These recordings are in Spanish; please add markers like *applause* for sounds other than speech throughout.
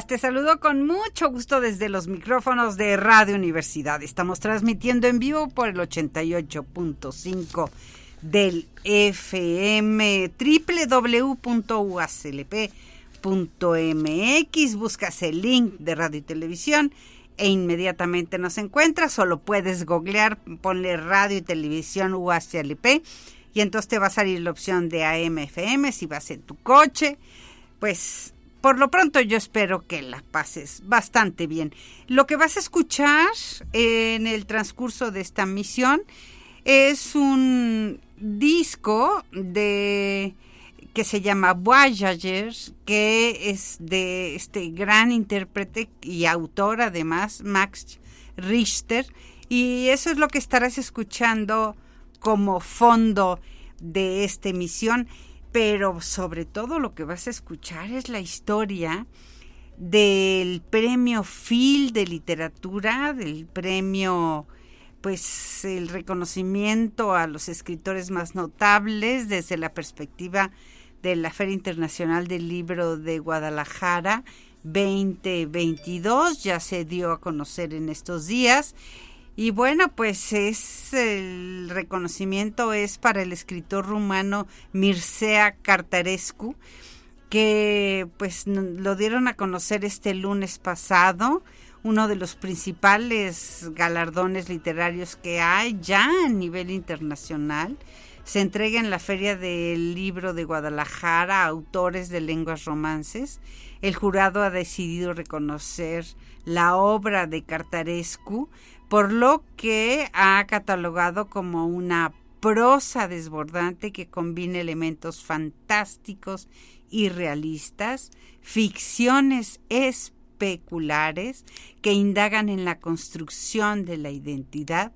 Te saludo con mucho gusto desde los micrófonos de Radio Universidad. Estamos transmitiendo en vivo por el 88.5 del FM www.uaclp.mx. Buscas el link de radio y televisión e inmediatamente nos encuentras. Solo puedes googlear, ponle radio y televisión UACLP y entonces te va a salir la opción de AM-FM si vas en tu coche. Pues por lo pronto yo espero que la pases bastante bien. Lo que vas a escuchar en el transcurso de esta misión es un disco de que se llama Voyagers, que es de este gran intérprete y autor además, Max Richter, y eso es lo que estarás escuchando como fondo de esta emisión pero sobre todo lo que vas a escuchar es la historia del premio Phil de literatura, del premio pues el reconocimiento a los escritores más notables desde la perspectiva de la Feria Internacional del Libro de Guadalajara 2022, ya se dio a conocer en estos días y bueno, pues es el reconocimiento es para el escritor rumano Mircea Cartarescu, que pues lo dieron a conocer este lunes pasado, uno de los principales galardones literarios que hay ya a nivel internacional. Se entrega en la Feria del Libro de Guadalajara a autores de lenguas romances. El jurado ha decidido reconocer la obra de Cartarescu por lo que ha catalogado como una prosa desbordante que combina elementos fantásticos y realistas, ficciones especulares que indagan en la construcción de la identidad.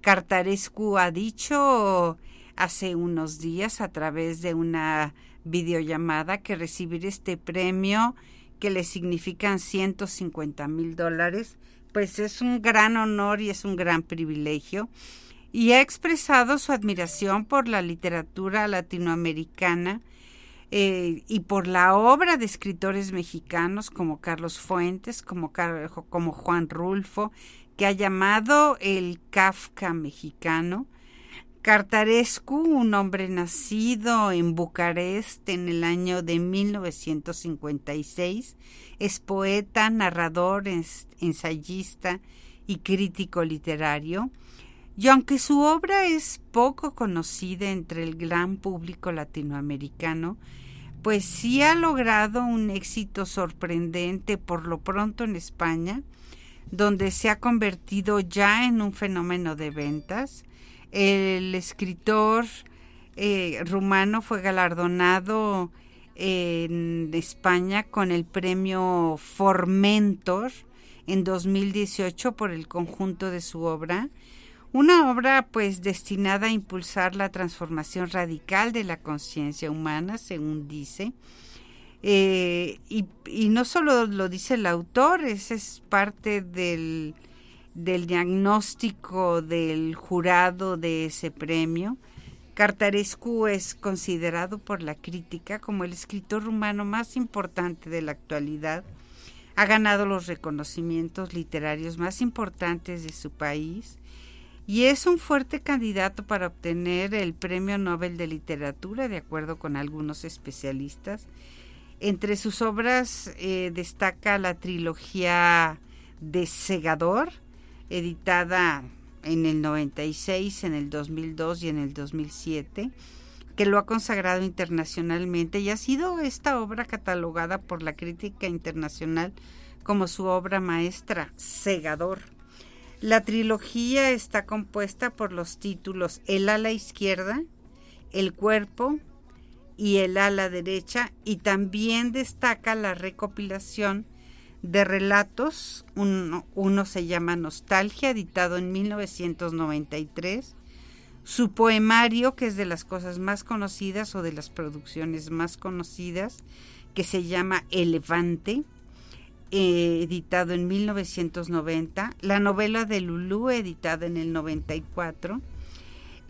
Cartarescu ha dicho hace unos días a través de una videollamada que recibir este premio que le significan 150 mil dólares pues es un gran honor y es un gran privilegio y ha expresado su admiración por la literatura latinoamericana eh, y por la obra de escritores mexicanos como Carlos Fuentes, como, como Juan Rulfo, que ha llamado el Kafka mexicano. Cartarescu, un hombre nacido en Bucarest en el año de 1956, es poeta, narrador, ensayista y crítico literario. Y aunque su obra es poco conocida entre el gran público latinoamericano, pues sí ha logrado un éxito sorprendente por lo pronto en España, donde se ha convertido ya en un fenómeno de ventas. El escritor eh, rumano fue galardonado en España con el premio Formentor en 2018 por el conjunto de su obra. Una obra pues destinada a impulsar la transformación radical de la conciencia humana, según dice. Eh, y, no solo lo dice el autor, ese es parte del, del diagnóstico del jurado de ese premio. Cartarescu es considerado por la crítica como el escritor rumano más importante de la actualidad. Ha ganado los reconocimientos literarios más importantes de su país y es un fuerte candidato para obtener el Premio Nobel de Literatura, de acuerdo con algunos especialistas. Entre sus obras eh, destaca la trilogía de Segador, editada en el 96, en el 2002 y en el 2007, que lo ha consagrado internacionalmente y ha sido esta obra catalogada por la crítica internacional como su obra maestra, Segador. La trilogía está compuesta por los títulos El ala izquierda, El cuerpo y El ala derecha y también destaca la recopilación de relatos. Uno, se llama Nostalgia, editado en 1993. Su poemario, que es de las cosas más conocidas o de las producciones más conocidas, que se llama Elefante, eh, editado en 1990. La novela de Lulú, editada en el 94.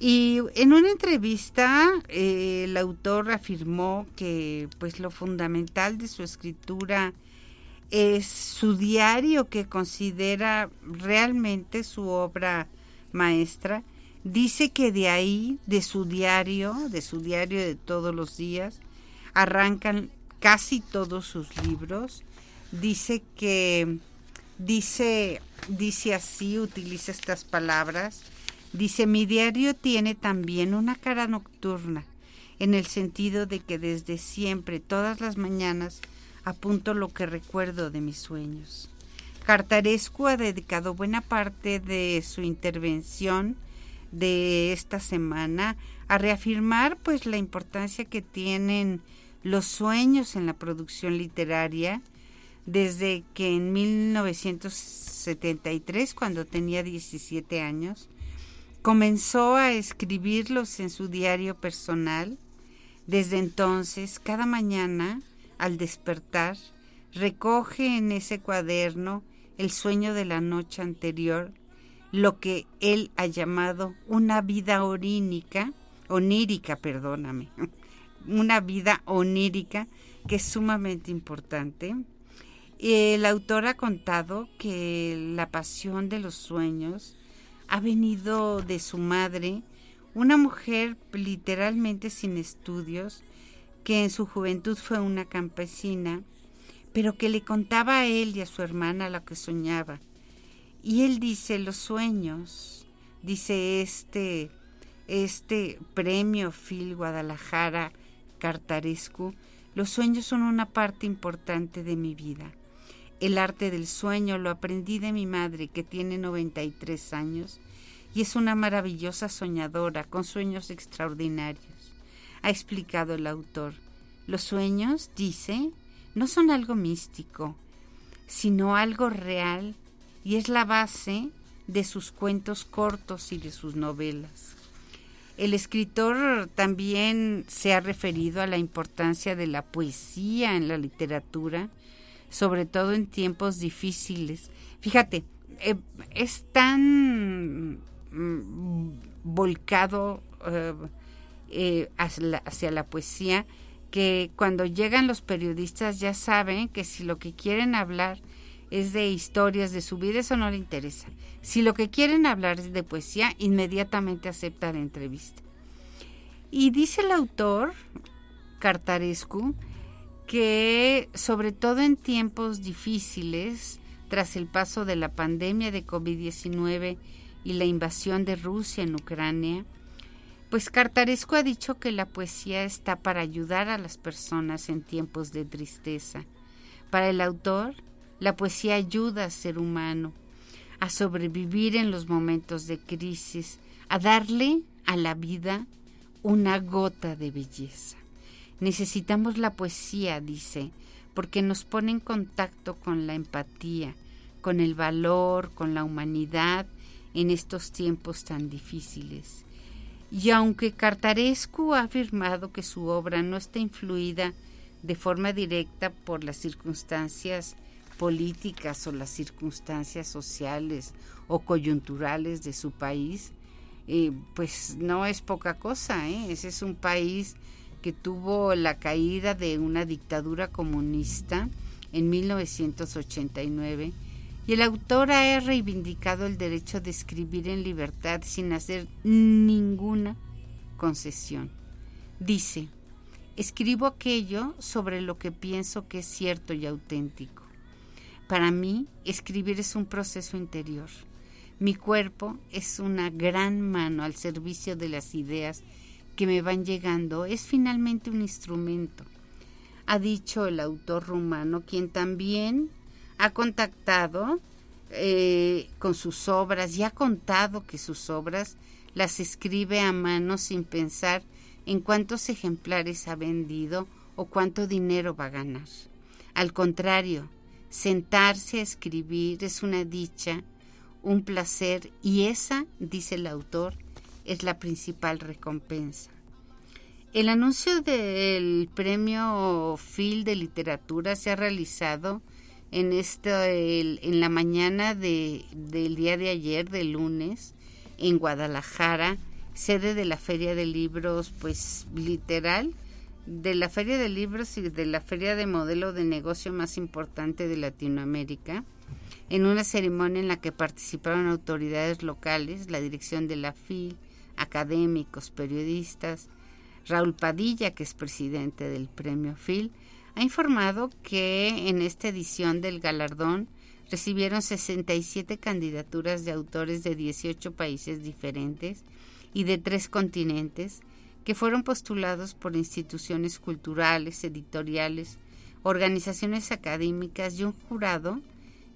Y en una entrevista eh, el autor afirmó que pues lo fundamental de su escritura es su diario que considera realmente su obra maestra. Dice que de ahí, de su diario, de su diario de todos los días, arrancan casi todos sus libros. Dice que, dice, dice así, utiliza estas palabras. Dice, mi diario tiene también una cara nocturna, en el sentido de que desde siempre, todas las mañanas, apunto lo que recuerdo de mis sueños. Cartarescu ha dedicado buena parte de su intervención de esta semana a reafirmar pues la importancia que tienen los sueños en la producción literaria desde que en 1973 cuando tenía 17 años comenzó a escribirlos en su diario personal desde entonces cada mañana al despertar, recoge en ese cuaderno el sueño de la noche anterior, lo que él ha llamado una vida orínica, onírica, perdóname, *laughs* una vida onírica que es sumamente importante. El autor ha contado que la pasión de los sueños ha venido de su madre, una mujer literalmente sin estudios, que en su juventud fue una campesina, pero que le contaba a él y a su hermana lo que soñaba. Y él dice, los sueños, dice este, este premio Phil Guadalajara Cartarescu, los sueños son una parte importante de mi vida. El arte del sueño lo aprendí de mi madre, que tiene 93 años, y es una maravillosa soñadora con sueños extraordinarios ha explicado el autor. Los sueños, dice, no son algo místico, sino algo real y es la base de sus cuentos cortos y de sus novelas. El escritor también se ha referido a la importancia de la poesía en la literatura, sobre todo en tiempos difíciles. Fíjate, eh, es tan mm, volcado eh, eh, hacia, la, poesía que cuando llegan los periodistas ya saben que si lo que quieren hablar es de historias de su vida, eso no le interesa. Si lo que quieren hablar es de poesía, inmediatamente acepta la entrevista. Y dice el autor, Cartarescu, que sobre todo en tiempos difíciles, tras el paso de la pandemia de COVID-19 y la invasión de Rusia en Ucrania, pues Cartaresco ha dicho que la poesía está para ayudar a las personas en tiempos de tristeza. Para el autor, la poesía ayuda al ser humano a sobrevivir en los momentos de crisis, a darle a la vida una gota de belleza. Necesitamos la poesía, dice, porque nos pone en contacto con la empatía, con el valor, con la humanidad en estos tiempos tan difíciles. Y aunque Cartarescu ha afirmado que su obra no está influida de forma directa por las circunstancias políticas o las circunstancias sociales o coyunturales de su país, eh, pues no es poca cosa. ¿eh? Ese es un país que tuvo la caída de una dictadura comunista en 1989 y el autor ha reivindicado el derecho de escribir en libertad sin hacer ninguna concesión. Dice, escribo aquello sobre lo que pienso que es cierto y auténtico. Para mí, escribir es un proceso interior. Mi cuerpo es una gran mano al servicio de las ideas que me van llegando. Es finalmente un instrumento, ha dicho el autor rumano, quien también ha contactado eh, con sus obras y ha contado que sus obras las escribe a mano sin pensar en cuántos ejemplares ha vendido o cuánto dinero va a ganar. Al contrario, sentarse a escribir es una dicha, un placer y esa, dice el autor, es la principal recompensa. El anuncio del premio Phil de literatura se ha realizado en, en la mañana de, del día de ayer, de lunes, en Guadalajara, sede de la Feria de Libros, pues literal, de la Feria de Libros y de la Feria de Modelo de Negocio más importante de Latinoamérica, en una ceremonia en la que participaron autoridades locales, la dirección de la FIL, académicos, periodistas. Raúl Padilla, que es presidente del premio FIL, ha informado que en esta edición del galardón recibieron 67 candidaturas de autores de 18 países diferentes y de tres continentes que fueron postulados por instituciones culturales, editoriales, organizaciones académicas y un jurado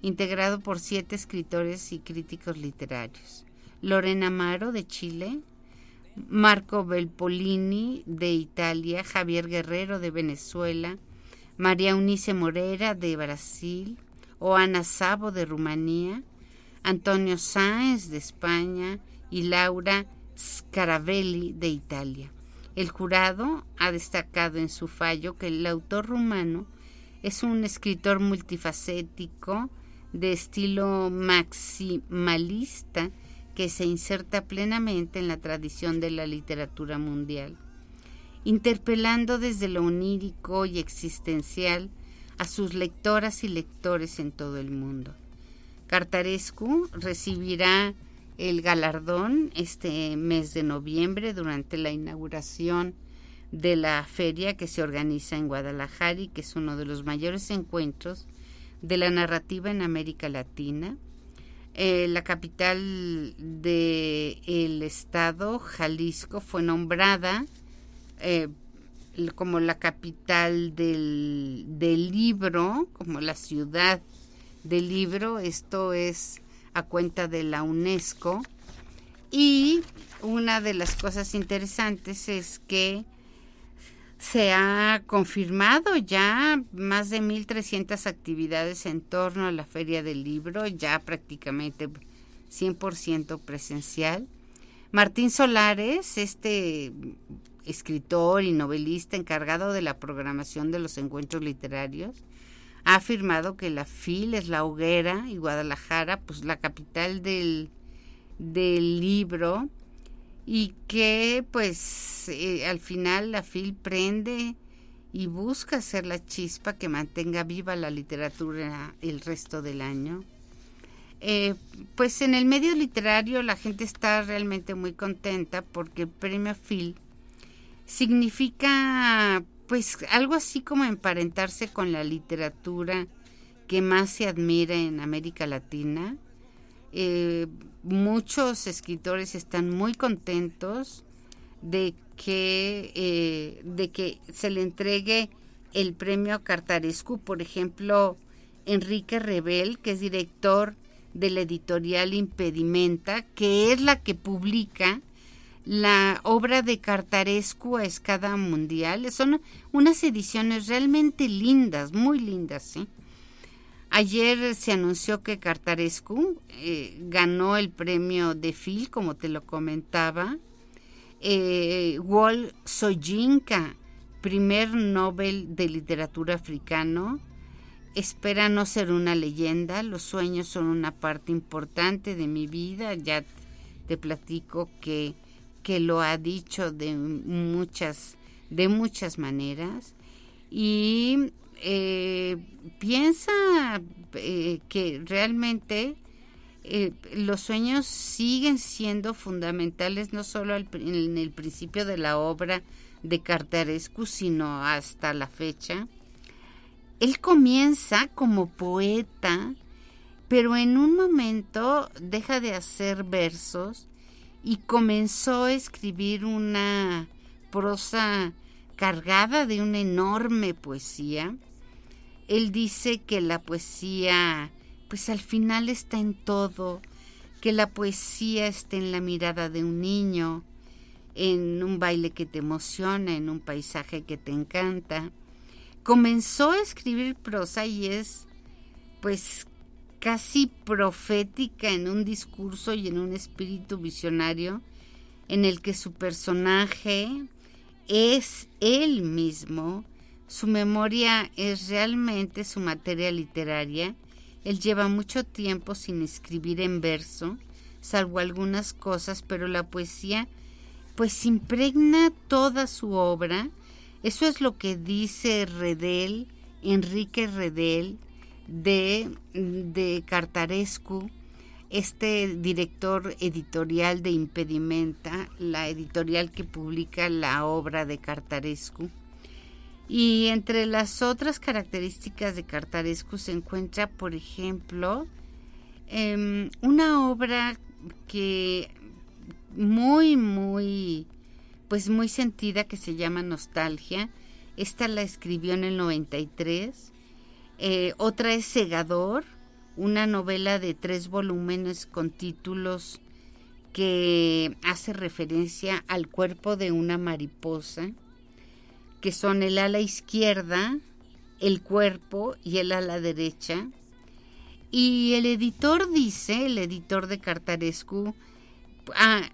integrado por siete escritores y críticos literarios. Lorena Amaro de Chile, Marco Belpolini de Italia, Javier Guerrero de Venezuela, María Unice Morera de Brasil, Oana Sabo de Rumanía, Antonio Sáenz de España. Y Laura Scaravelli de Italia. El jurado ha destacado en su fallo que el autor rumano es un escritor multifacético de estilo maximalista que se inserta plenamente en la tradición de la literatura mundial, interpelando desde lo onírico y existencial a sus lectoras y lectores en todo el mundo. Cartarescu recibirá el galardón este mes de noviembre durante la inauguración de la feria que se organiza en Guadalajara y que es uno de los mayores encuentros de la narrativa en América Latina. Eh, la capital del estado, Jalisco, fue nombrada eh, como la capital del, del libro, como la ciudad del libro. Esto es a cuenta de la UNESCO. Y una de las cosas interesantes es que se ha confirmado ya más de 1.300 actividades en torno a la Feria del Libro, ya prácticamente 100% presencial. Martín Solares, este escritor y novelista encargado de la programación de los encuentros literarios, ha afirmado que la FIL es la hoguera y Guadalajara, pues la capital del, del libro, y que pues eh, al final la FIL prende y busca ser la chispa que mantenga viva la literatura el resto del año. Eh, pues en el medio literario la gente está realmente muy contenta porque el premio FIL significa pues algo así como emparentarse con la literatura que más se admira en América Latina. Eh, muchos escritores están muy contentos de que, eh, de que se le entregue el premio Cartarescu, por ejemplo, Enrique Rebel, que es director de la editorial Impedimenta, que es la que publica la obra de Cartarescu a escala mundial. Son unas ediciones realmente lindas, muy lindas. Ayer se anunció que Cartarescu eh, ganó el premio de Phil, como te lo comentaba. Eh, Wol Soyinka, primer Nobel de Literatura africano, espera no ser una leyenda. Los sueños son una parte importante de mi vida. Ya te platico que que lo ha dicho de muchas, de muchas maneras y eh, piensa eh, que realmente eh, los sueños siguen siendo fundamentales no solo en el principio de la obra de Cartarescu, sino hasta la fecha. Él comienza como poeta, pero en un momento deja de hacer versos y comenzó a escribir una prosa cargada de una enorme poesía. Él dice que la poesía pues al final está en todo, que la poesía está en la mirada de un niño, en un baile que te emociona, en un paisaje que te encanta. Comenzó a escribir prosa y es pues casi profética en un discurso y en un espíritu visionario en el que su personaje es él mismo, su memoria es realmente su materia literaria. Él lleva mucho tiempo sin escribir en verso, salvo algunas cosas, pero la poesía pues impregna toda su obra. Eso es lo que dice Redel, Enrique Redel, de, de Cartarescu, este director editorial de Impedimenta, la editorial que publica la obra de Cartarescu. Y entre las otras características de Cartarescu se encuentra, por ejemplo, em, una obra que muy, muy, pues muy sentida que se llama Nostalgia. Esta la escribió en el 93. Eh, otra es Segador, una novela de tres volúmenes con títulos que hace referencia al cuerpo de una mariposa, que son el ala izquierda, el cuerpo y el ala derecha. Y el editor dice, el editor de Cartarescu,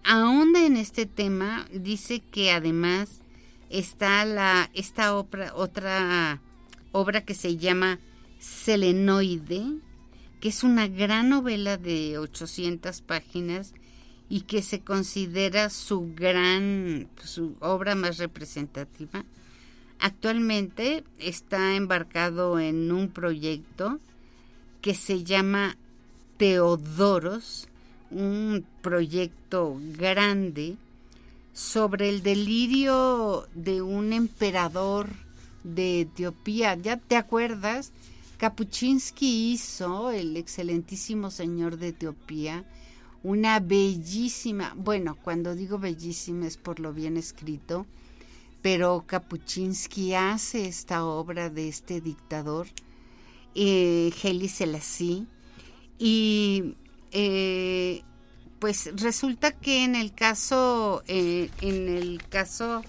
ahonda en este tema, dice que además está la, esta otra obra que se llama Selenoide, que es una gran novela de 800 páginas y que se considera su gran, su obra más representativa. Actualmente está embarcado en un proyecto que se llama Teodoros, un proyecto grande sobre el delirio de un emperador de Etiopía. ¿Ya te acuerdas? Kapuchinsky hizo, el excelentísimo señor de Etiopía, una bellísima, bueno, cuando digo bellísima es por lo bien escrito, pero Kapuchinsky hace esta obra de este dictador, eh, Heli Selassie, y eh, pues resulta que en el caso, eh, en el caso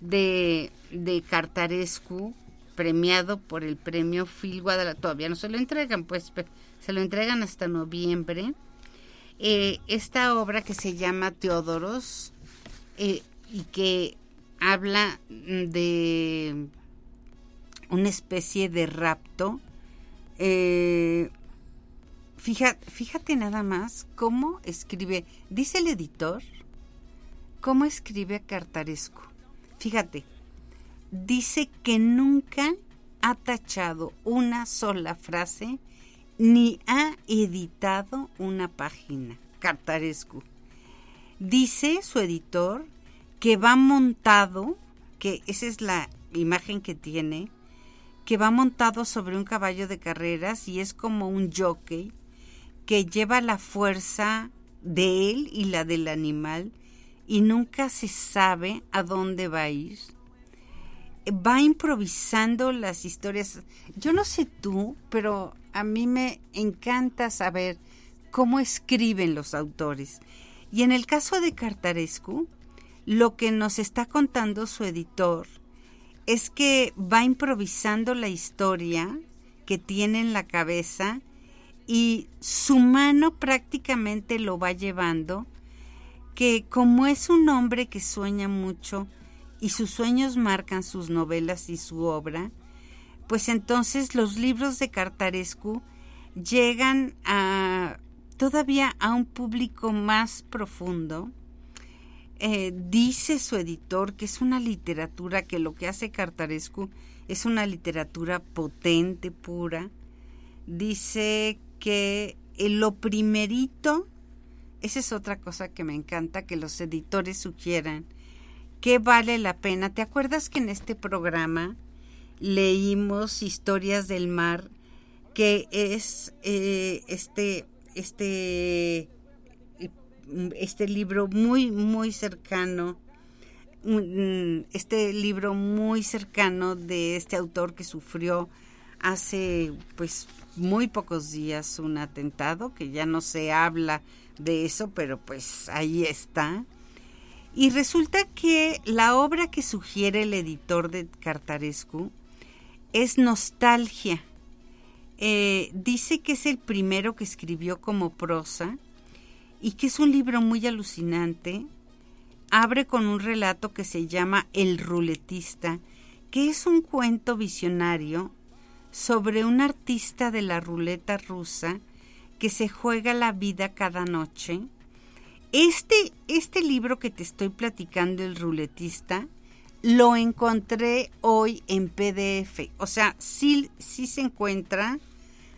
de, de Cartarescu, premiado por el premio Phil Guadalajara, todavía no se lo entregan, pues se lo entregan hasta noviembre. Eh, esta obra que se llama Teodoros y que habla de una especie de rapto, eh, Fíjate, nada más cómo escribe, dice el editor, cómo escribe Cartaresco. Fíjate, dice que nunca ha tachado una sola frase ni ha editado una página. Cartarescu. Dice su editor que va montado, que esa es la imagen que tiene, que va montado sobre un caballo de carreras y es como un jockey que lleva la fuerza de él y la del animal y nunca se sabe a dónde va a ir. Va improvisando las historias. Yo no sé tú, pero a mí me encanta saber cómo escriben los autores. Y en el caso de Cartarescu, lo que nos está contando su editor es que va improvisando la historia que tiene en la cabeza y su mano prácticamente lo va llevando, que como es un hombre que sueña mucho y sus sueños marcan sus novelas y su obra, pues entonces los libros de Cartarescu llegan a todavía a un público más profundo. Eh, dice su editor que es una literatura que lo que hace Cartarescu es una literatura potente, pura. Dice que eh, lo primerito, esa es otra cosa que me encanta que los editores sugieran, que vale la pena. ¿Te acuerdas que en este programa leímos Historias del Mar, que es eh, este, este, este libro muy, muy cercano, este libro muy cercano de este autor que sufrió hace pues muy pocos días un atentado, que ya no se habla de eso, pero pues ahí está. Y resulta que la obra que sugiere el editor de Cartarescu es Nostalgia. Eh, dice que es el primero que escribió como prosa y que es un libro muy alucinante. Abre con un relato que se llama El ruletista, que es un cuento visionario sobre un artista de la ruleta rusa que se juega la vida cada noche. Este, este libro que te estoy platicando, El ruletista, lo encontré hoy en PDF. O sea, sí, sí se encuentra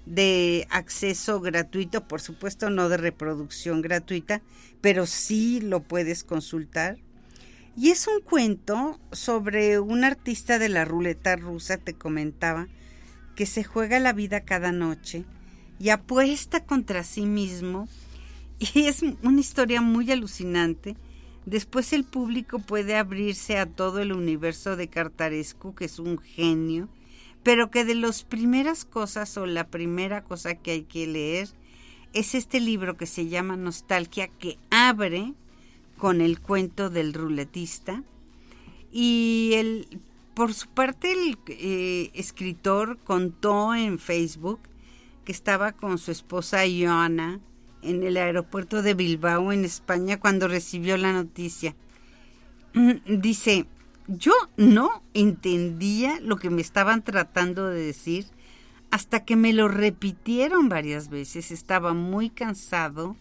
de acceso gratuito, por supuesto no de reproducción gratuita, pero sí lo puedes consultar. Y es un cuento sobre un artista de la ruleta rusa, te comentaba, que se juega la vida cada noche y apuesta contra sí mismo. *laughs* Y es una historia muy alucinante. Después el público puede abrirse a todo el universo de Cartarescu, que es un genio, pero que de las primeras cosas o la primera cosa que hay que leer es este libro que se llama Nostalgia, que abre con el cuento del ruletista. Y el por su parte, el eh, escritor contó en Facebook que estaba con su esposa Joana en el aeropuerto de Bilbao, en España, cuando recibió la noticia. Mm, dice, yo no entendía lo que me estaban tratando de decir hasta que me lo repitieron varias veces. Estaba muy cansado.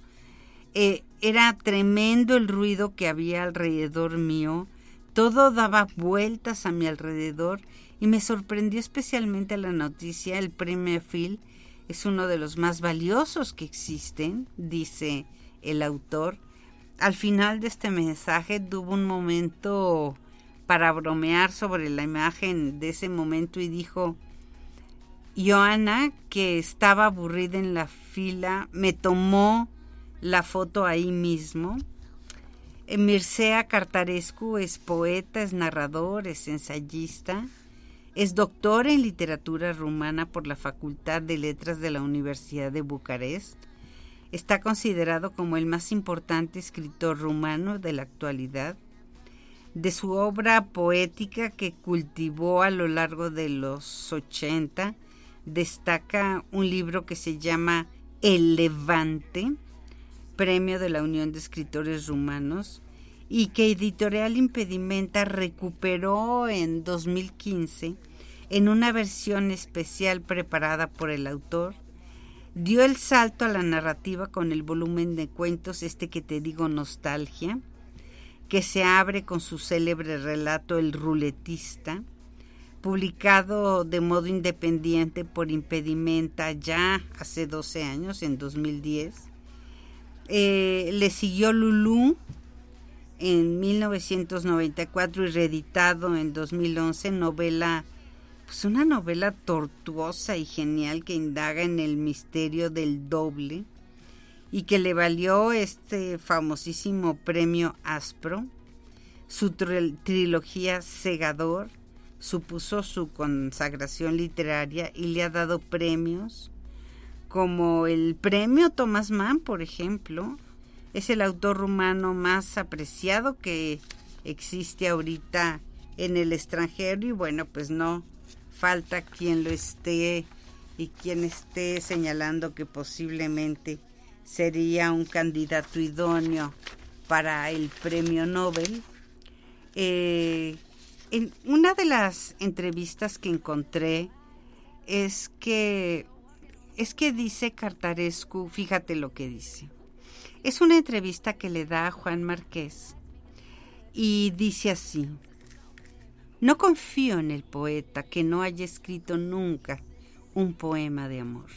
Eh, era tremendo el ruido que había alrededor mío. Todo daba vueltas a mi alrededor y me sorprendió especialmente la noticia. El premio Phil es uno de los más valiosos que existen, dice el autor. Al final de este mensaje tuvo un momento para bromear sobre la imagen de ese momento y dijo, Joana, que estaba aburrida en la fila, me tomó la foto ahí mismo Mircea Cartarescu es poeta, es narrador, es ensayista, es doctor en literatura rumana por la Facultad de Letras de la Universidad de Bucarest. Está considerado como el más importante escritor rumano de la actualidad. De su obra poética que cultivó a lo largo de los 80, destaca un libro que se llama El Levante, premio de la Unión de Escritores Rumanos, y que Editorial Impedimenta recuperó en 2015 en una versión especial preparada por el autor. Dio el salto a la narrativa con el volumen de cuentos este que te digo Nostalgia, que se abre con su célebre relato El ruletista, publicado de modo independiente por Impedimenta ya hace 12 años, en 2010 eh, le siguió Lulú en 1994 y reeditado en 2011, novela, pues una novela tortuosa y genial que indaga en el misterio del doble y que le valió este famosísimo premio Aspro. Su trilogía Segador supuso su consagración literaria y le ha dado premios como el premio Thomas Mann, por ejemplo, es el autor rumano más apreciado que existe ahorita en el extranjero y bueno, pues no falta quien lo esté y quien esté señalando que posiblemente sería un candidato idóneo para el premio Nobel. Eh, en una de las entrevistas que encontré es que es que dice Cartarescu, fíjate lo que dice. Es una entrevista que le da a Juan Marqués y dice así, no confío en el poeta que no haya escrito nunca un poema de amor.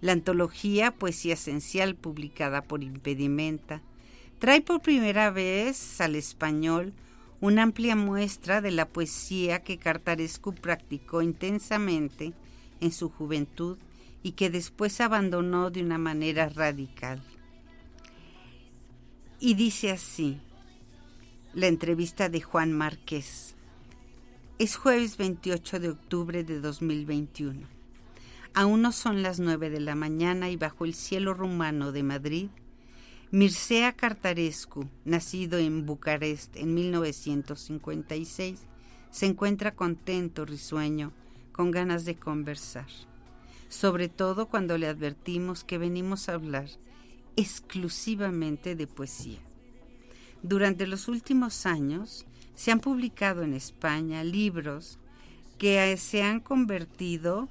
La antología Poesía Esencial, publicada por Impedimenta, trae por primera vez al español una amplia muestra de la poesía que Cartarescu practicó intensamente en su juventud y que después abandonó de una manera radical. Y dice así, la entrevista de Juan Márquez. Es jueves 28 de octubre de 2021. Aún no son las 9 de la mañana y bajo el cielo rumano de Madrid, Mircea Cartarescu, nacido en Bucarest en 1956, se encuentra contento, risueño, con ganas de conversar, sobre todo cuando le advertimos que venimos a hablar exclusivamente de poesía. Durante los últimos años, se han publicado en España libros que eh, se han convertido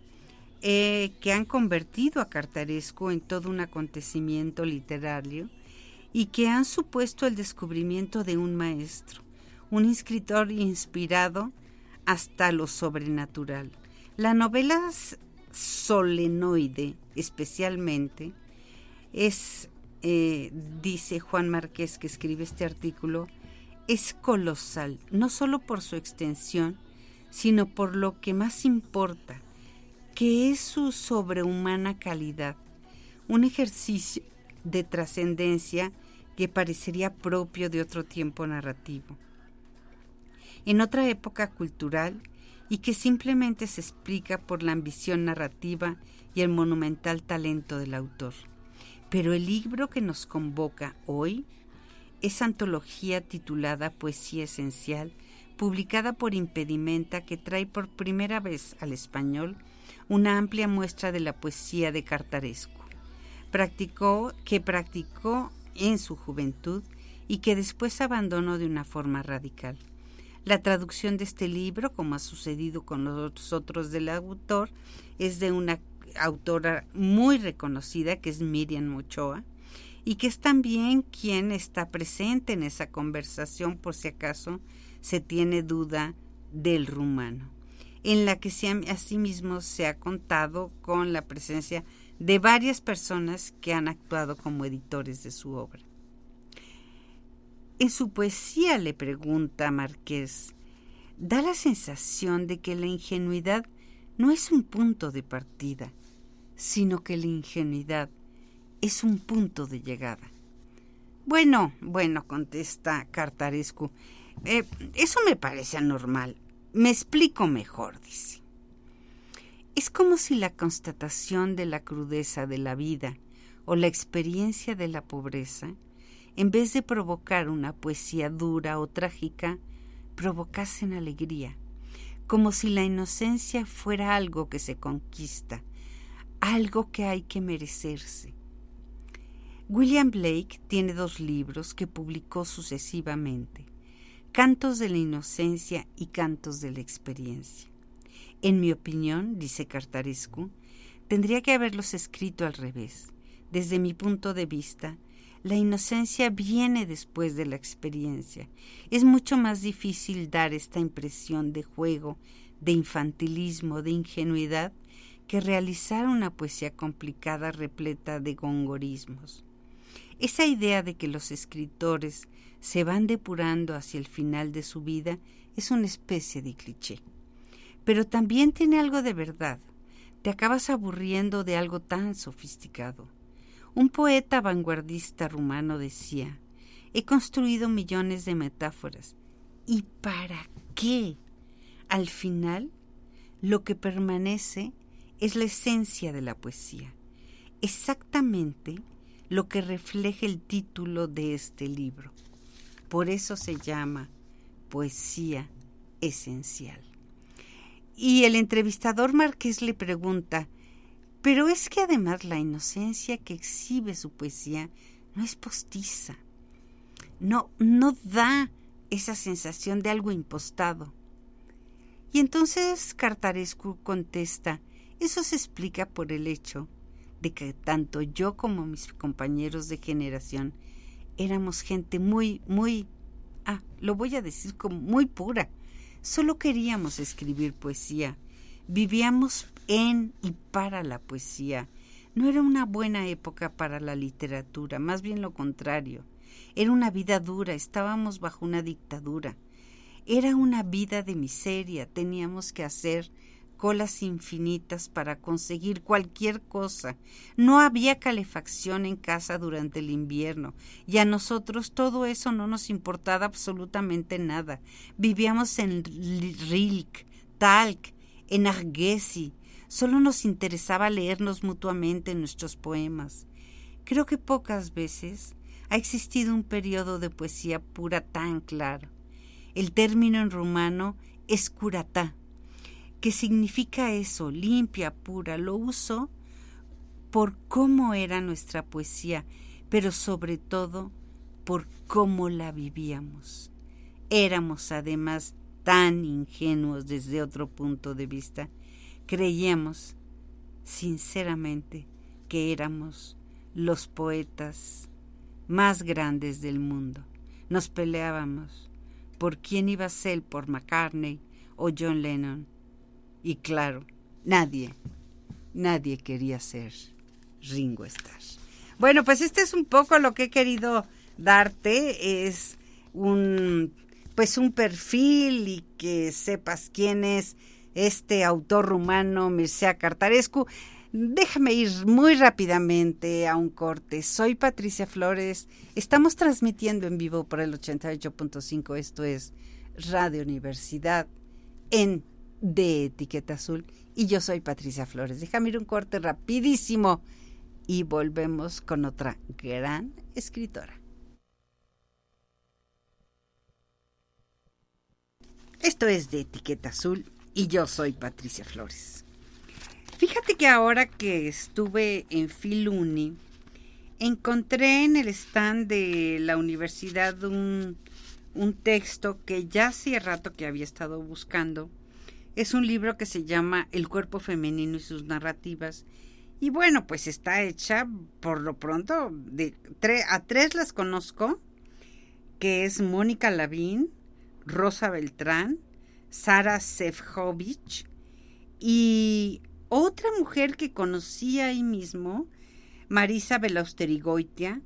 eh, que han convertido a Cartaresco en todo un acontecimiento literario y que han supuesto el descubrimiento de un maestro, un escritor inspirado hasta lo sobrenatural. La novela solenoide, especialmente, es, eh, dice Juan Márquez que escribe este artículo, es colosal, no solo por su extensión, sino por lo que más importa, que es su sobrehumana calidad, un ejercicio de trascendencia que parecería propio de otro tiempo narrativo, en otra época cultural y que simplemente se explica por la ambición narrativa y el monumental talento del autor. Pero el libro que nos convoca hoy esa antología titulada Poesía Esencial, publicada por Impedimenta, que trae por primera vez al español una amplia muestra de la poesía de Cartarescu, practicó, que practicó en su juventud y que después abandonó de una forma radical. La traducción de este libro, como ha sucedido con los otros del autor, es de una autora muy reconocida que es Miriam Ochoa, y que es también quien está presente en esa conversación por si acaso se tiene duda del rumano, en la que asimismo se ha contado con la presencia de varias personas que han actuado como editores de su obra. En su poesía le pregunta Marqués, da la sensación de que la ingenuidad no es un punto de partida, sino que la ingenuidad es un punto de llegada. Bueno, bueno, contesta Cartarescu. Eh, eso me parece anormal. Me explico mejor, dice. Es como si la constatación de la crudeza de la vida o la experiencia de la pobreza, en vez de provocar una poesía dura o trágica, provocasen alegría, como si la inocencia fuera algo que se conquista, algo que hay que merecerse, William Blake tiene dos libros que publicó sucesivamente, Cantos de la Inocencia y Cantos de la Experiencia. En mi opinión, dice Cartarescu, tendría que haberlos escrito al revés. Desde mi punto de vista, la inocencia viene después de la experiencia. Es mucho más difícil dar esta impresión de juego, de infantilismo, de ingenuidad, que realizar una poesía complicada repleta de gongorismos. Esa idea de que los escritores se van depurando hacia el final de su vida es una especie de cliché. Pero también tiene algo de verdad. Te acabas aburriendo de algo tan sofisticado. Un poeta vanguardista rumano decía, he construido millones de metáforas. ¿Y para qué? Al final, lo que permanece es la esencia de la poesía, exactamente lo que refleja el título de este libro. Por eso se llama Poesía Esencial. Y el entrevistador Marqués le pregunta, pero es que además la inocencia que exhibe su poesía no es postiza, no, no da esa sensación de algo impostado. Y entonces Cartarescu contesta, eso se explica por el hecho de que tanto yo como mis compañeros de generación éramos gente muy, muy, ah, lo voy a decir como muy pura. Solo queríamos escribir poesía. Vivíamos en y para la poesía. No era una buena época para la literatura, más bien lo contrario. Era una vida dura, estábamos bajo una dictadura. Era una vida de miseria, teníamos que hacer colas infinitas para conseguir cualquier cosa. No había calefacción en casa durante el invierno y a nosotros todo eso no nos importaba absolutamente nada. Vivíamos en Rilk, Talc, en Argesi. Solo nos interesaba leernos mutuamente nuestros poemas. Creo que pocas veces ha existido un periodo de poesía pura tan claro. El término en rumano es curatá, ¿Qué significa eso? Limpia, pura. Lo uso por cómo era nuestra poesía, pero sobre todo por cómo la vivíamos. Éramos además tan ingenuos desde otro punto de vista. Creíamos, sinceramente, que éramos los poetas más grandes del mundo. Nos peleábamos por quién iba a ser, por McCartney o John Lennon. Y claro, nadie, nadie quería ser Ringo Starr. Bueno, pues este es un poco lo que he querido darte, es un pues un perfil y que sepas quién es este autor rumano Mircea Cartarescu. Déjame ir muy rápidamente a un corte. Soy Patricia Flores. Estamos transmitiendo en vivo por el 88.5. Esto es Radio Universidad en de Etiqueta Azul y yo soy Patricia Flores. Déjame ir un corte rapidísimo y volvemos con otra gran escritora. Esto es de Etiqueta Azul y yo soy Patricia Flores. Fíjate que ahora que estuve en Filuni, encontré en el stand de la universidad un, un texto que ya hacía rato que había estado buscando es un libro que se llama El cuerpo femenino y sus narrativas. Y bueno, pues está hecha por lo pronto, de a tres las conozco, que es Mónica Lavín, Rosa Beltrán, Sara Sefcovic y otra mujer que conocí ahí mismo, Marisa Belausterigoitia,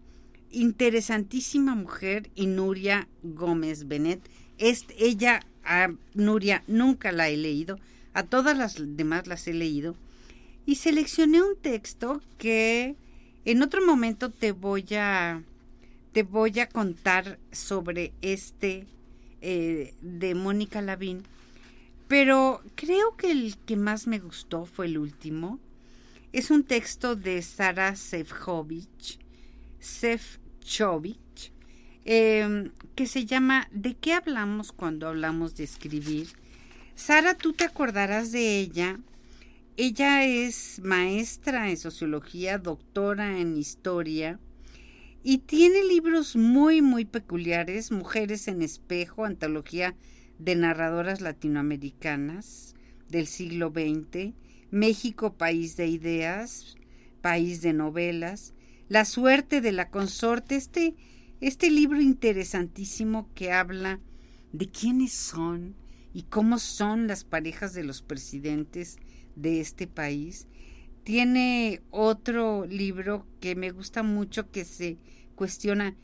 interesantísima mujer, y Nuria Gómez Benet. Es, ella a Nuria nunca la he leído, a todas las demás las he leído, y seleccioné un texto que en otro momento te voy a, te voy a contar sobre este eh, de Mónica Lavín, pero creo que el que más me gustó fue el último. Es un texto de Sara Sefcovic, Sefcovic, Em, que se llama ¿De qué hablamos cuando hablamos de escribir? Sara, tú te acordarás de ella. Ella es maestra en sociología, doctora en historia y tiene libros muy, muy peculiares, Mujeres en Espejo, antología de narradoras latinoamericanas del siglo XX, México, país de ideas, país de novelas, La suerte de la consorte, este este libro interesantísimo que habla de quiénes son y cómo son las parejas de los presidentes de este país. Tiene otro libro que me gusta mucho que se cuestiona,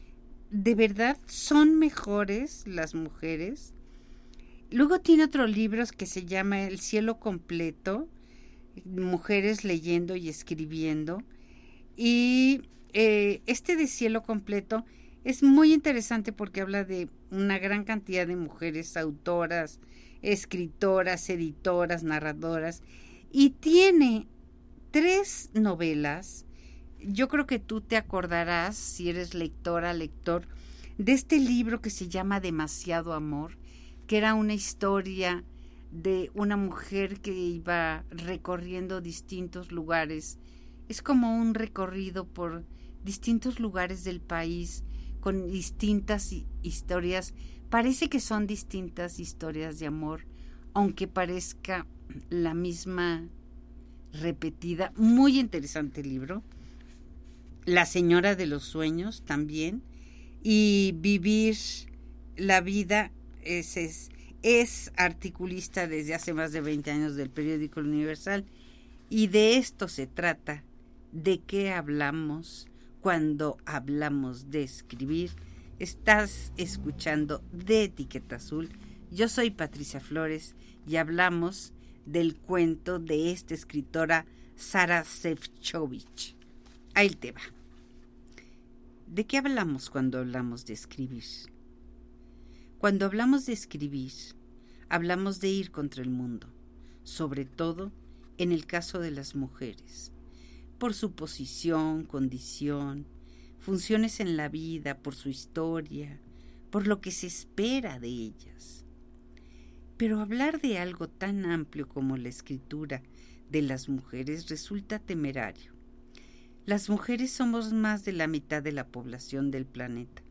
¿de verdad son mejores las mujeres? Luego tiene otro libro que se llama El cielo completo, mujeres leyendo y escribiendo. Y eh, este de cielo completo es muy interesante porque habla de una gran cantidad de mujeres autoras, escritoras, editoras, narradoras, y tiene tres novelas. Yo creo que tú te acordarás, si eres lectora, lector, de este libro que se llama Demasiado Amor, que era una historia de una mujer que iba recorriendo distintos lugares. Es como un recorrido por distintos lugares del país con distintas historias. Parece que son distintas historias de amor, aunque parezca la misma repetida. Muy interesante el libro. La señora de los sueños también. Y vivir la vida es, es, es articulista desde hace más de 20 años del periódico Universal. Y de esto se trata. ¿De qué hablamos? Cuando hablamos de escribir. Estás escuchando de Etiqueta Azul. Yo soy Patricia Flores y hablamos del cuento de esta escritora Sara Sefcovic. Ahí te va. ¿De qué hablamos cuando hablamos de escribir? Cuando hablamos de escribir, hablamos de ir contra el mundo, sobre todo en el caso de las mujeres, por su posición, condición, funciones en la vida, por su historia, por lo que se espera de ellas. Pero hablar de algo tan amplio como la escritura de las mujeres resulta temerario. Las mujeres somos más de la mitad de la población del planeta.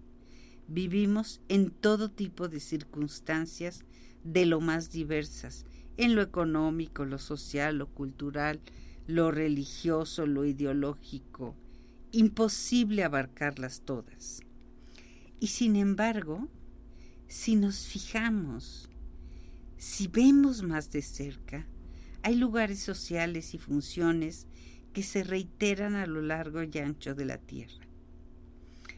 Vivimos en todo tipo de circunstancias de lo más diversas, en lo económico, lo social, lo cultural, lo religioso, lo ideológico. Imposible abarcarlas todas. Y sin embargo, si nos fijamos, si vemos más de cerca, hay lugares sociales y funciones que se reiteran a lo largo y ancho de la Tierra.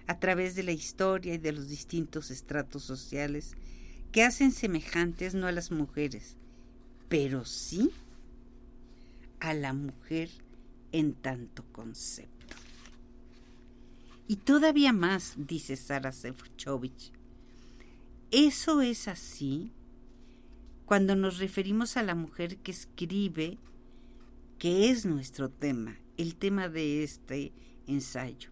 A través de la historia y de los distintos estratos sociales que hacen semejantes no a las mujeres, pero sí a la mujer en tanto concepto. Y todavía más, dice Sara Sefcovic, eso es así cuando nos referimos a la mujer que escribe que es nuestro tema, el tema de este ensayo.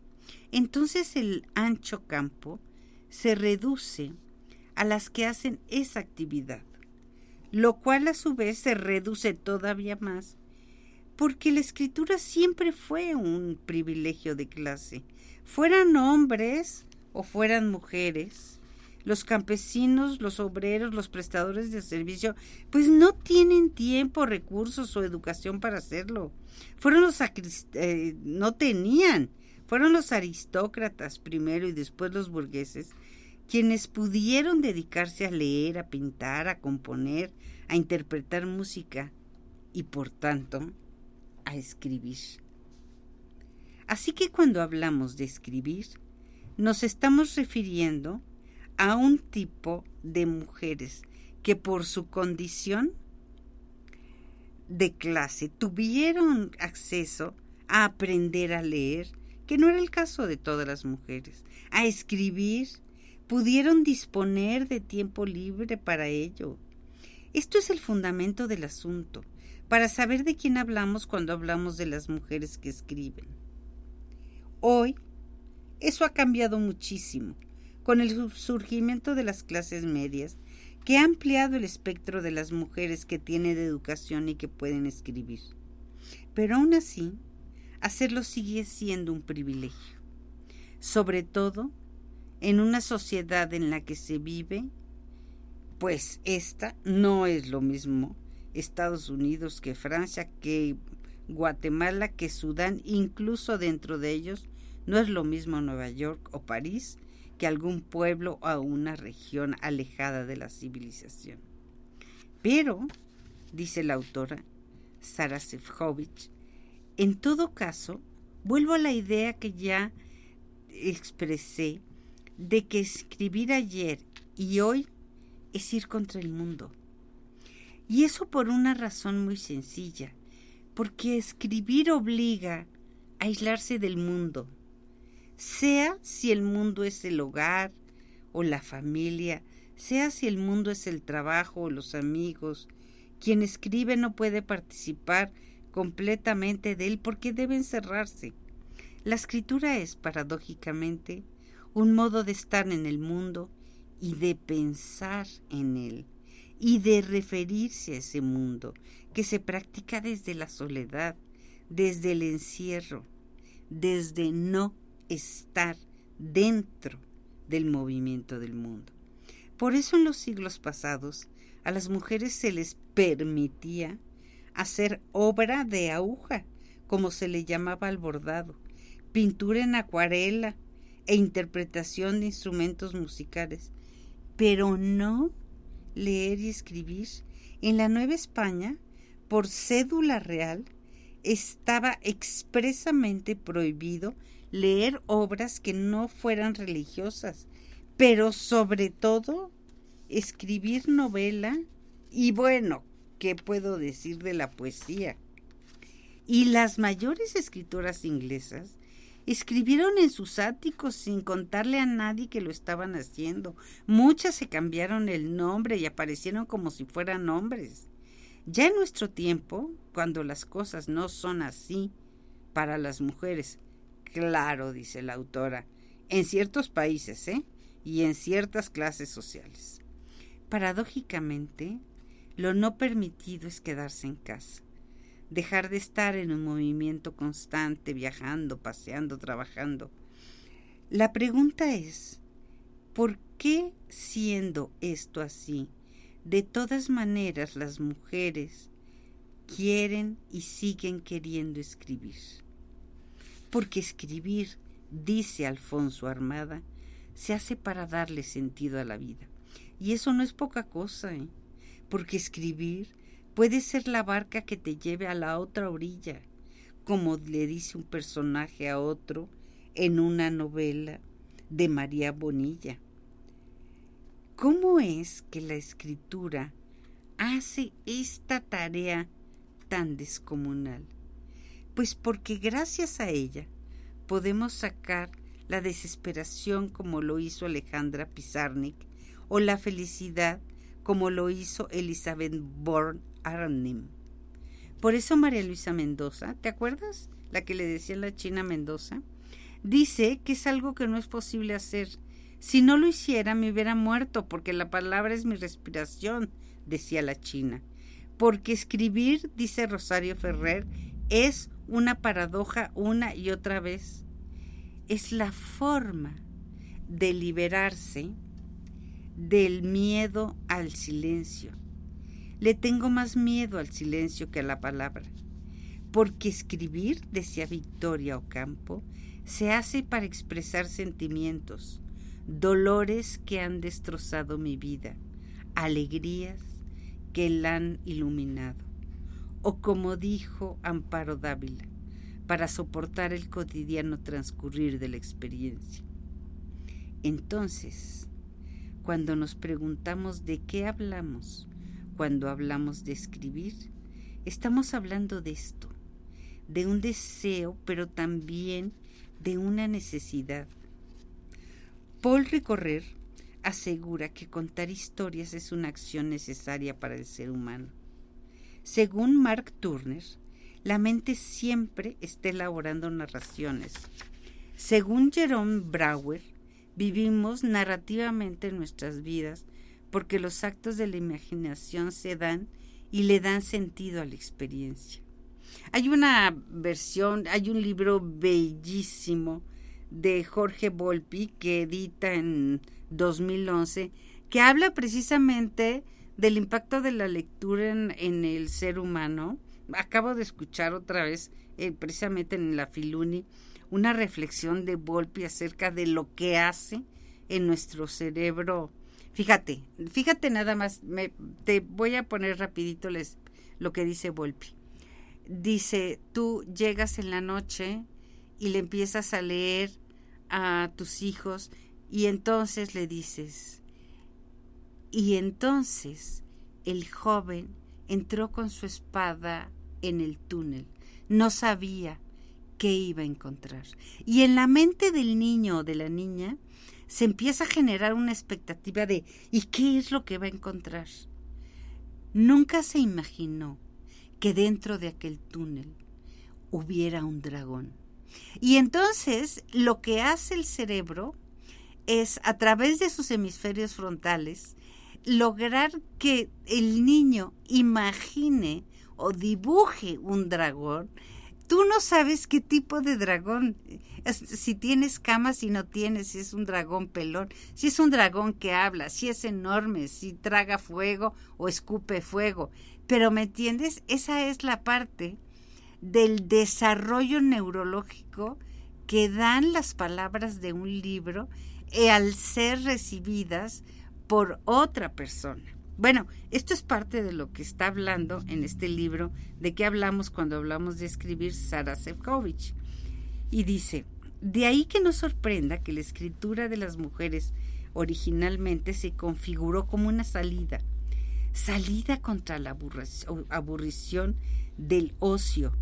Entonces el ancho campo se reduce a las que hacen esa actividad, lo cual a su vez se reduce todavía más porque la escritura siempre fue un privilegio de clase, fueran hombres o fueran mujeres, los campesinos, los obreros, los prestadores de servicio, pues no tienen tiempo, recursos o educación para hacerlo. Fueron los eh, no tenían, fueron los aristócratas primero y después los burgueses quienes pudieron dedicarse a leer, a pintar, a componer, a interpretar música. Y por tanto a escribir. Así que cuando hablamos de escribir, nos estamos refiriendo a un tipo de mujeres que por su condición de clase tuvieron acceso a aprender a leer, que no era el caso de todas las mujeres, a escribir, pudieron disponer de tiempo libre para ello. Esto es el fundamento del asunto, para saber de quién hablamos cuando hablamos de las mujeres que escriben. Hoy, eso ha cambiado muchísimo con el surgimiento de las clases medias, que ha ampliado el espectro de las mujeres que tienen educación y que pueden escribir. Pero aún así, hacerlo sigue siendo un privilegio, sobre todo en una sociedad en la que se vive, pues esta no es lo mismo Estados Unidos que Francia, que Guatemala, que Sudán, incluso dentro de ellos, no es lo mismo Nueva York o París, que algún pueblo o una región alejada de la civilización. Pero, dice la autora Sara Sefcovic, en todo caso, vuelvo a la idea que ya expresé de que escribir ayer y hoy es ir contra el mundo. Y eso por una razón muy sencilla, porque escribir obliga a aislarse del mundo, sea si el mundo es el hogar o la familia, sea si el mundo es el trabajo o los amigos. Quien escribe no puede participar completamente de él porque debe encerrarse. La escritura es, paradójicamente, un modo de estar en el mundo y de pensar en él y de referirse a ese mundo que se practica desde la soledad, desde el encierro, desde no estar dentro del movimiento del mundo. Por eso en los siglos pasados a las mujeres se les permitía hacer obra de aguja, como se le llamaba al bordado, pintura en acuarela e interpretación de instrumentos musicales, pero no leer y escribir. En la Nueva España, por cédula real, estaba expresamente prohibido leer obras que no fueran religiosas, pero sobre todo escribir novela y bueno, ¿qué puedo decir de la poesía? Y las mayores escritoras inglesas escribieron en sus áticos sin contarle a nadie que lo estaban haciendo. Muchas se cambiaron el nombre y aparecieron como si fueran hombres. Ya en nuestro tiempo, cuando las cosas no son así para las mujeres, claro, dice la autora, en ciertos países, ¿eh? Y en ciertas clases sociales. Paradójicamente, lo no permitido es quedarse en casa, dejar de estar en un movimiento constante, viajando, paseando, trabajando. La pregunta es, ¿por qué siendo esto así, de todas maneras las mujeres quieren y siguen queriendo escribir? Porque escribir, dice Alfonso Armada, se hace para darle sentido a la vida. Y eso no es poca cosa, ¿eh? porque escribir puede ser la barca que te lleve a la otra orilla, como le dice un personaje a otro en una novela de María Bonilla. ¿Cómo es que la escritura hace esta tarea tan descomunal? Pues porque gracias a ella podemos sacar la desesperación como lo hizo Alejandra Pizarnik o la felicidad como lo hizo Elizabeth Bourne Por eso María Luisa Mendoza, ¿te acuerdas? La que le decía la China Mendoza, dice que es algo que no es posible hacer. Si no lo hiciera me hubiera muerto porque la palabra es mi respiración, decía la China. Porque escribir, dice Rosario Ferrer, es una paradoja una y otra vez. Es la forma de liberarse del miedo al silencio. Le tengo más miedo al silencio que a la palabra, porque escribir, decía Victoria Ocampo, se hace para expresar sentimientos, dolores que han destrozado mi vida, alegrías que la han iluminado, o como dijo Amparo Dávila, para soportar el cotidiano transcurrir de la experiencia. Entonces, cuando nos preguntamos de qué hablamos, cuando hablamos de escribir, estamos hablando de esto, de un deseo, pero también de una necesidad. Paul Recorrer asegura que contar historias es una acción necesaria para el ser humano. Según Mark Turner, la mente siempre está elaborando narraciones. Según Jerome Brower, Vivimos narrativamente nuestras vidas porque los actos de la imaginación se dan y le dan sentido a la experiencia. Hay una versión, hay un libro bellísimo de Jorge Volpi que edita en 2011 que habla precisamente del impacto de la lectura en, el ser humano. Acabo de escuchar otra vez, eh, precisamente en la Filuni, una reflexión de Volpi acerca de lo que hace en nuestro cerebro. Fíjate, fíjate nada más, me, te voy a poner rapidito les, lo que dice Volpi. Dice, tú llegas en la noche y le empiezas a leer a tus hijos y entonces le dices, y entonces el joven entró con su espada en el túnel. No sabía qué iba a encontrar. Y en la mente del niño o de la niña se empieza a generar una expectativa de ¿y qué es lo que va a encontrar? Nunca se imaginó que dentro de aquel túnel hubiera un dragón. Y entonces lo que hace el cerebro es a través de sus hemisferios frontales lograr que el niño imagine o dibuje un dragón tú no sabes qué tipo de dragón, si tienes camas, si no tienes, si es un dragón pelón, si es un dragón que habla, si es enorme, si traga fuego o escupe fuego. Pero ¿me entiendes? Esa es la parte del desarrollo neurológico que dan las palabras de un libro eh, al ser recibidas por otra persona. Bueno, esto es parte de lo que está hablando en este libro, de qué hablamos cuando hablamos de escribir Sara Sefcovic. Y dice, de ahí que nos sorprenda que la escritura de las mujeres originalmente se configuró como una salida, salida contra la aburrición del ocio.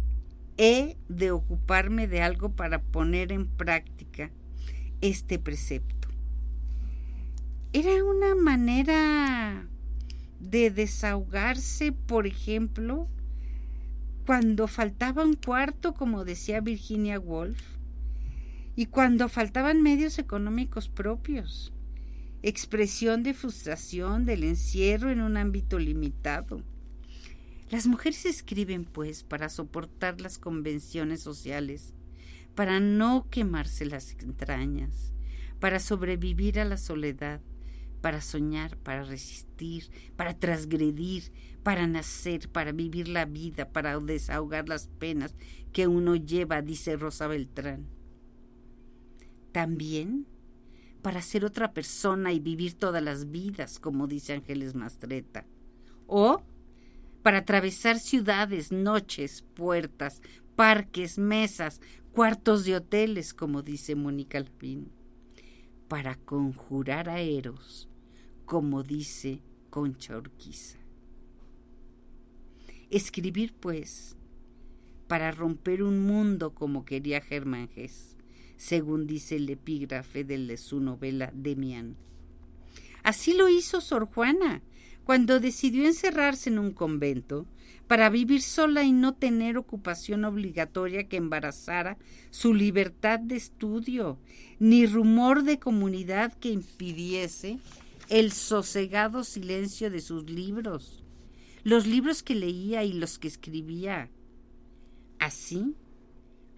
He de ocuparme de algo para poner en práctica este precepto. Era una manera de desahogarse, por ejemplo, cuando faltaba un cuarto, como decía Virginia Woolf, y cuando faltaban medios económicos propios, expresión de frustración del encierro en un ámbito limitado. Las mujeres escriben, pues, para soportar las convenciones sociales, para no quemarse las entrañas, para sobrevivir a la soledad, para soñar, para resistir, para transgredir, para nacer, para vivir la vida, para desahogar las penas que uno lleva, dice Rosa Beltrán. También para ser otra persona y vivir todas las vidas, como dice Ángeles Mastreta. O para atravesar ciudades, noches, puertas, parques, mesas, cuartos de hoteles, como dice Mónica Lavín. Para conjurar a Eros, como dice Concha Urquiza. Escribir, pues, para romper un mundo como quería Germán Gess, según dice el epígrafe de su novela Demian. Así lo hizo Sor Juana, cuando decidió encerrarse en un convento para vivir sola y no tener ocupación obligatoria que embarazara su libertad de estudio, ni rumor de comunidad que impidiese el sosegado silencio de sus libros, los libros que leía y los que escribía. Así,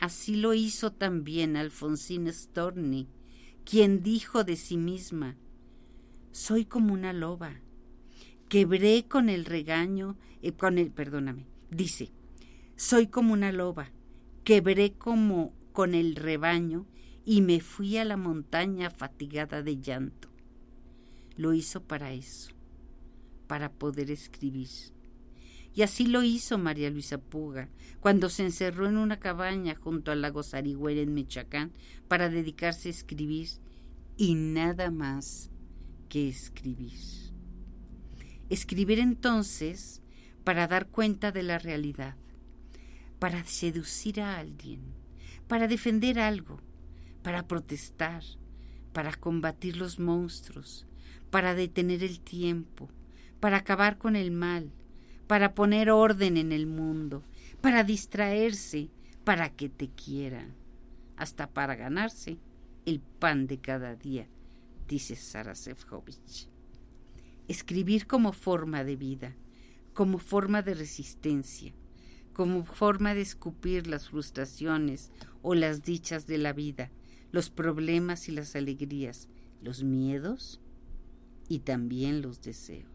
así lo hizo también Alfonsín Storni, quien dijo de sí misma, soy como una loba, quebré con el regaño, eh, con el, perdóname, dice, soy como una loba, quebré como con el rebaño y me fui a la montaña fatigada de llanto lo hizo para eso, para poder escribir. Y así lo hizo María Luisa Puga, cuando se encerró en una cabaña junto al lago Sarigüera en Michoacán para dedicarse a escribir y nada más que escribir. Escribir entonces para dar cuenta de la realidad, para seducir a alguien, para defender algo, para protestar, para combatir los monstruos, para detener el tiempo, para acabar con el mal, para poner orden en el mundo, para distraerse, para que te quieran, hasta para ganarse el pan de cada día, dice Sara Sefcovic. Escribir como forma de vida, como forma de resistencia, como forma de escupir las frustraciones o las dichas de la vida, los problemas y las alegrías, los miedos y también los deseos.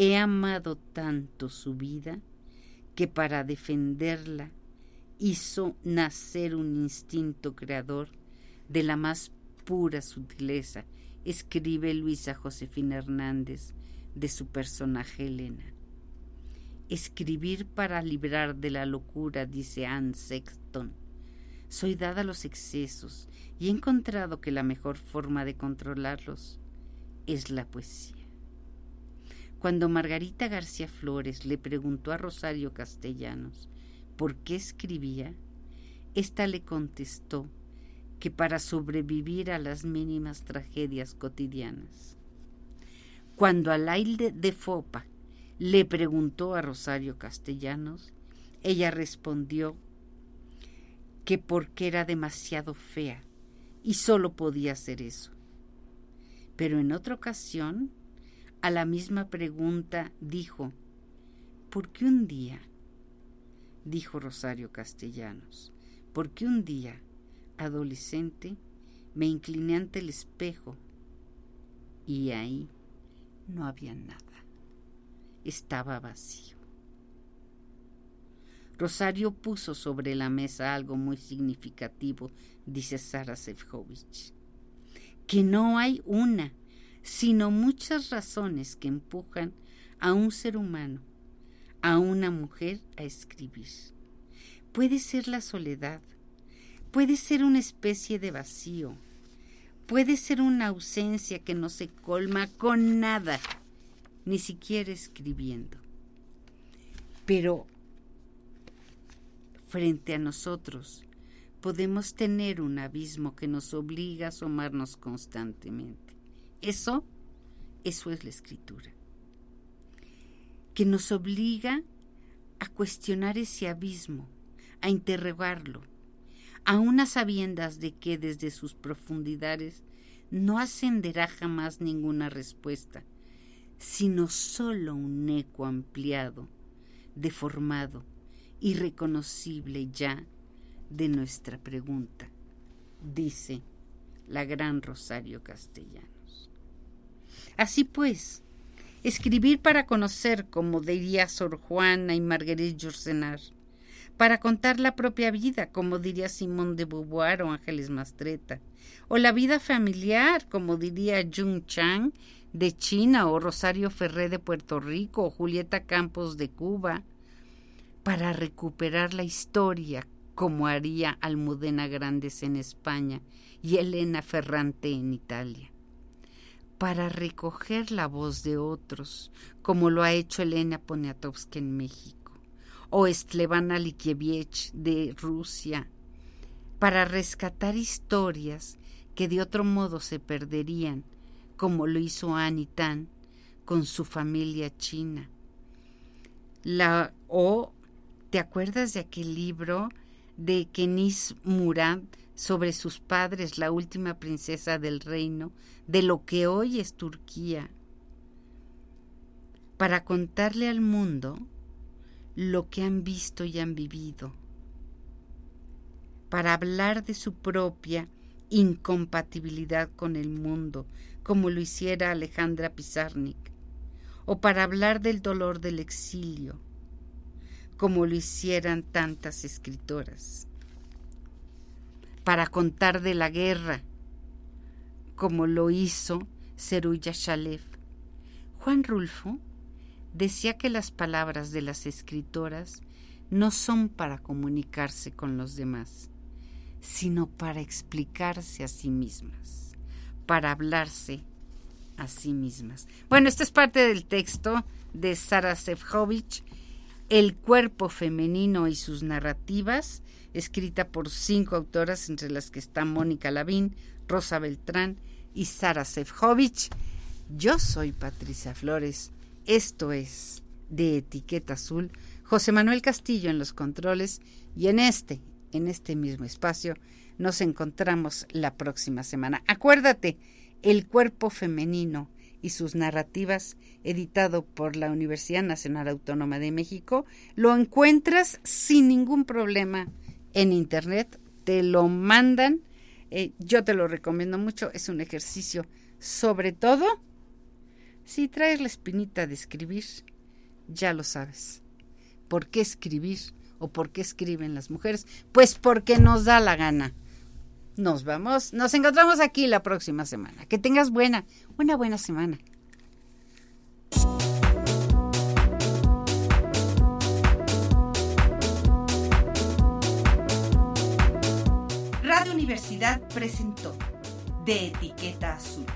He amado tanto su vida que para defenderla hizo nacer un instinto creador de la más pura sutileza, escribe Luisa Josefina Hernández de su personaje Elena. Escribir para librar de la locura, dice Anne Sexton. Soy dada a los excesos y he encontrado que la mejor forma de controlarlos es la poesía. Cuando Margarita García Flores le preguntó a Rosario Castellanos por qué escribía, ésta le contestó que para sobrevivir a las mínimas tragedias cotidianas. Cuando Alailde de Fopa le preguntó a Rosario Castellanos, ella respondió que porque era demasiado fea y solo podía hacer eso. Pero en otra ocasión, a la misma pregunta dijo, ¿por qué un día? dijo Rosario Castellanos, porque un día, adolescente, me incliné ante el espejo y ahí no había nada. Estaba vacío. Rosario puso sobre la mesa algo muy significativo, dice Sara Sefcovic que no hay una, sino muchas razones que empujan a un ser humano, a una mujer a escribir. Puede ser la soledad, puede ser una especie de vacío, puede ser una ausencia que no se colma con nada, ni siquiera escribiendo. Pero frente a nosotros podemos tener un abismo que nos obliga a asomarnos constantemente. Eso, eso es la escritura. Que nos obliga a cuestionar ese abismo, a interrogarlo, a unas sabiendas de que desde sus profundidades no ascenderá jamás ninguna respuesta, sino sólo un eco ampliado, deformado, irreconocible ya de nuestra pregunta, dice la gran Rosario Castellanos. Así pues, escribir para conocer, como diría Sor Juana y Marguerite Yourcenar, para contar la propia vida, como diría Simón de Beauvoir o Ángeles Mastreta, o la vida familiar, como diría Jung Chang de China o Rosario Ferré de Puerto Rico o Julieta Campos de Cuba, para recuperar la historia como haría Almudena Grandes en España y Elena Ferrante en Italia, para recoger la voz de otros, como lo ha hecho Elena Poniatowska en México o Estlevana Likievich de Rusia, para rescatar historias que de otro modo se perderían, como lo hizo Annie Tan con su familia china. La, o, ¿te acuerdas de aquel libro de Kenis Murad sobre sus padres, la última princesa del reino, de lo que hoy es Turquía? Para contarle al mundo lo que han visto y han vivido, para hablar de su propia incompatibilidad con el mundo, como lo hiciera Alejandra Pizarnik, o para hablar del dolor del exilio, como lo hicieran tantas escritoras, para contar de la guerra, como lo hizo Cerulla Shalef. Juan Rulfo decía que las palabras de las escritoras no son para comunicarse con los demás, sino para explicarse a sí mismas, para hablarse a sí mismas. Bueno, esta es parte del texto de Sara Sefcovic, El cuerpo femenino y sus narrativas, escrita por cinco autoras, entre las que están Mónica Lavín, Rosa Beltrán y Sara Sefcovic. Yo soy Patricia Flores esto es de etiqueta azul, José Manuel Castillo en los controles y en este, en este mismo espacio, nos encontramos la próxima semana. Acuérdate, El cuerpo femenino y sus narrativas, editado por la Universidad Nacional Autónoma de México, lo encuentras sin ningún problema en Internet, te lo mandan, eh, yo te lo recomiendo mucho, es un ejercicio sobre todo si traes la espinita de escribir, ya lo sabes. ¿Por qué escribir o por qué escriben las mujeres? Pues porque nos da la gana. Nos vamos, nos encontramos aquí la próxima semana. Que tengas buena, una buena semana. Radio Universidad presentó De Etiqueta Azul.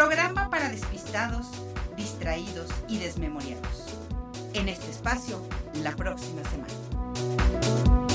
programa para despistados, distraídos y desmemoriados. En este espacio, la próxima semana. thank you